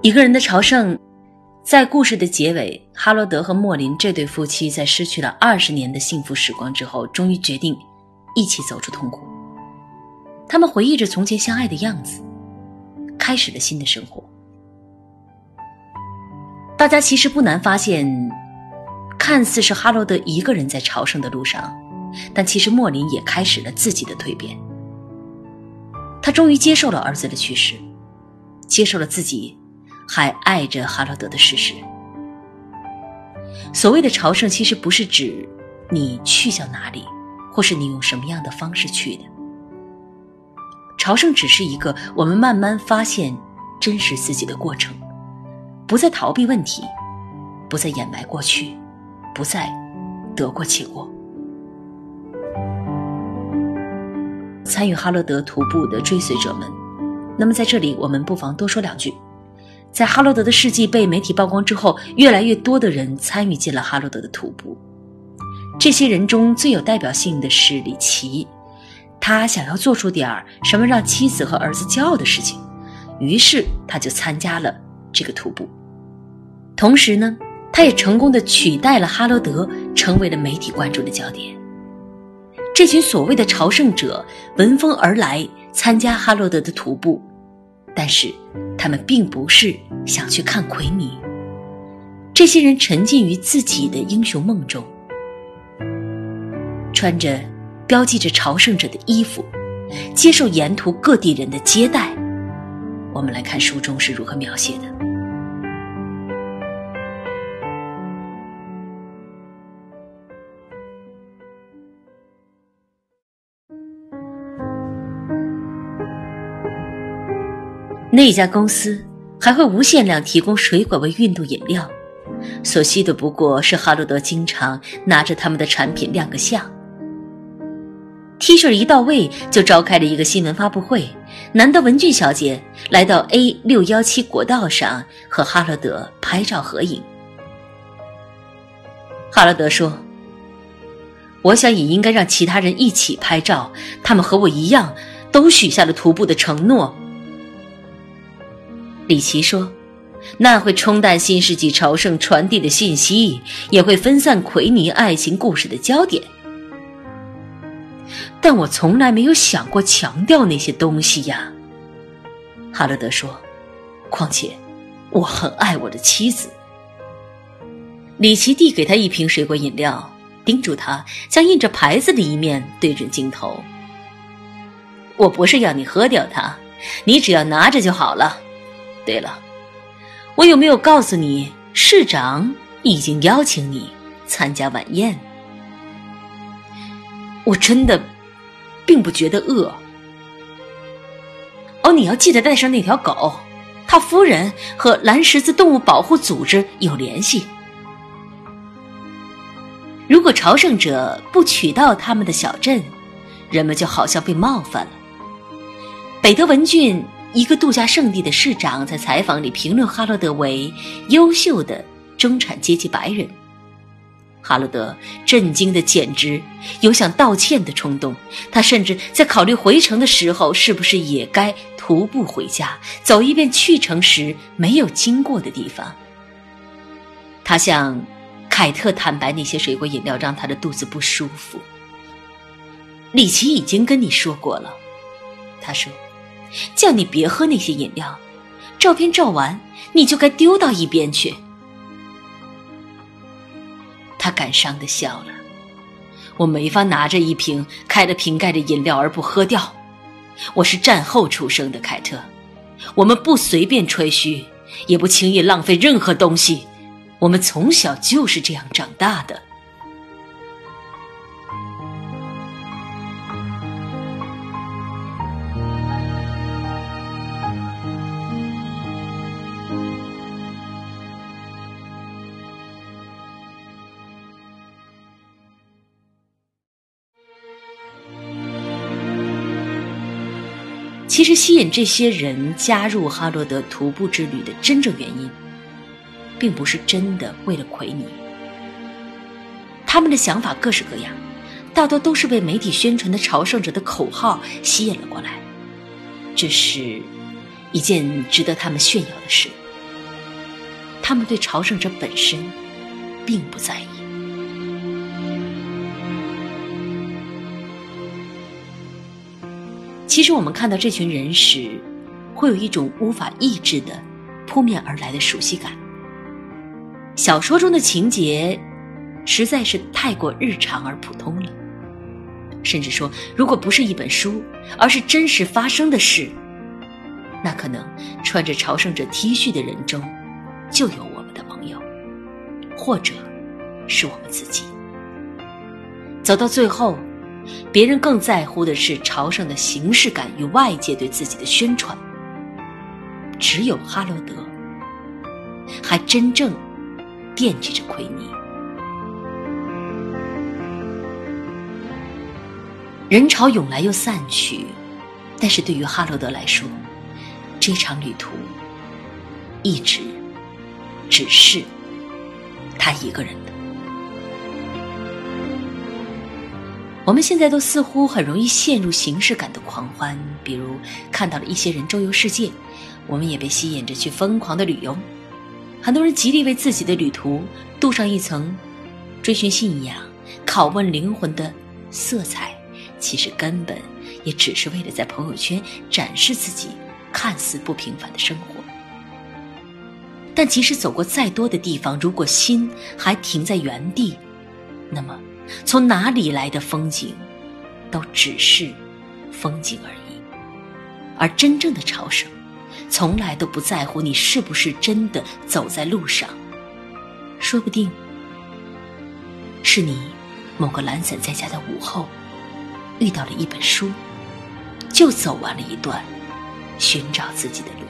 一个人的朝圣，在故事的结尾，哈罗德和莫林这对夫妻在失去了二十年的幸福时光之后，终于决定一起走出痛苦。他们回忆着从前相爱的样子，开始了新的生活。大家其实不难发现，看似是哈罗德一个人在朝圣的路上，但其实莫林也开始了自己的蜕变。他终于接受了儿子的去世，接受了自己还爱着哈罗德的事实。所谓的朝圣，其实不是指你去向哪里，或是你用什么样的方式去的。朝圣只是一个我们慢慢发现真实自己的过程，不再逃避问题，不再掩埋过去，不再得过且过。参与哈罗德徒步的追随者们，那么在这里我们不妨多说两句。在哈罗德的事迹被媒体曝光之后，越来越多的人参与进了哈罗德的徒步。这些人中最有代表性的是李奇，他想要做出点儿什么让妻子和儿子骄傲的事情，于是他就参加了这个徒步。同时呢，他也成功的取代了哈罗德，成为了媒体关注的焦点。这群所谓的朝圣者闻风而来，参加哈罗德的徒步，但是他们并不是想去看奎米。这些人沉浸于自己的英雄梦中，穿着标记着朝圣者的衣服，接受沿途各地人的接待。我们来看书中是如何描写的。那家公司还会无限量提供水果味运动饮料，所需的不过是哈罗德经常拿着他们的产品亮个相。T 恤一到位就召开了一个新闻发布会，难得文俊小姐来到 A 六幺七国道上和哈罗德拍照合影。哈罗德说：“我想也应该让其他人一起拍照，他们和我一样，都许下了徒步的承诺。”李奇说：“那会冲淡新世纪朝圣传递的信息，也会分散奎尼爱情故事的焦点。但我从来没有想过强调那些东西呀。”哈罗德说：“况且，我很爱我的妻子。”李奇递给他一瓶水果饮料，叮嘱他将印着牌子的一面对准镜头。“我不是要你喝掉它，你只要拿着就好了。”对了，我有没有告诉你，市长已经邀请你参加晚宴？我真的并不觉得饿。哦，你要记得带上那条狗，他夫人和蓝十字动物保护组织有联系。如果朝圣者不取到他们的小镇，人们就好像被冒犯了。北德文郡。一个度假胜地的市长在采访里评论哈罗德为优秀的中产阶级白人。哈罗德震惊的简直有想道歉的冲动，他甚至在考虑回城的时候是不是也该徒步回家，走一遍去城时没有经过的地方。他向凯特坦白那些水果饮料让他的肚子不舒服。里奇已经跟你说过了，他说。叫你别喝那些饮料，照片照完你就该丢到一边去。他感伤的笑了。我没法拿着一瓶开了瓶盖的饮料而不喝掉。我是战后出生的凯特，我们不随便吹嘘，也不轻易浪费任何东西。我们从小就是这样长大的。其实，吸引这些人加入哈罗德徒步之旅的真正原因，并不是真的为了奎尼。他们的想法各式各样，大多都是被媒体宣传的朝圣者的口号吸引了过来。这是一件值得他们炫耀的事。他们对朝圣者本身并不在意。其实，我们看到这群人时，会有一种无法抑制的扑面而来的熟悉感。小说中的情节实在是太过日常而普通了，甚至说，如果不是一本书，而是真实发生的事，那可能穿着朝圣者 T 恤的人中就有我们的朋友，或者是我们自己。走到最后，别人更在乎的是朝圣的形式感与外界对自己的宣传，只有哈罗德还真正。惦记着奎尼，人潮涌来又散去，但是对于哈罗德来说，这场旅途一直只是他一个人我们现在都似乎很容易陷入形式感的狂欢，比如看到了一些人周游世界，我们也被吸引着去疯狂的旅游。很多人极力为自己的旅途镀上一层追寻信仰、拷问灵魂的色彩，其实根本也只是为了在朋友圈展示自己看似不平凡的生活。但即使走过再多的地方，如果心还停在原地，那么从哪里来的风景，都只是风景而已。而真正的朝圣。从来都不在乎你是不是真的走在路上，说不定是你某个懒散在家的午后，遇到了一本书，就走完了一段寻找自己的路。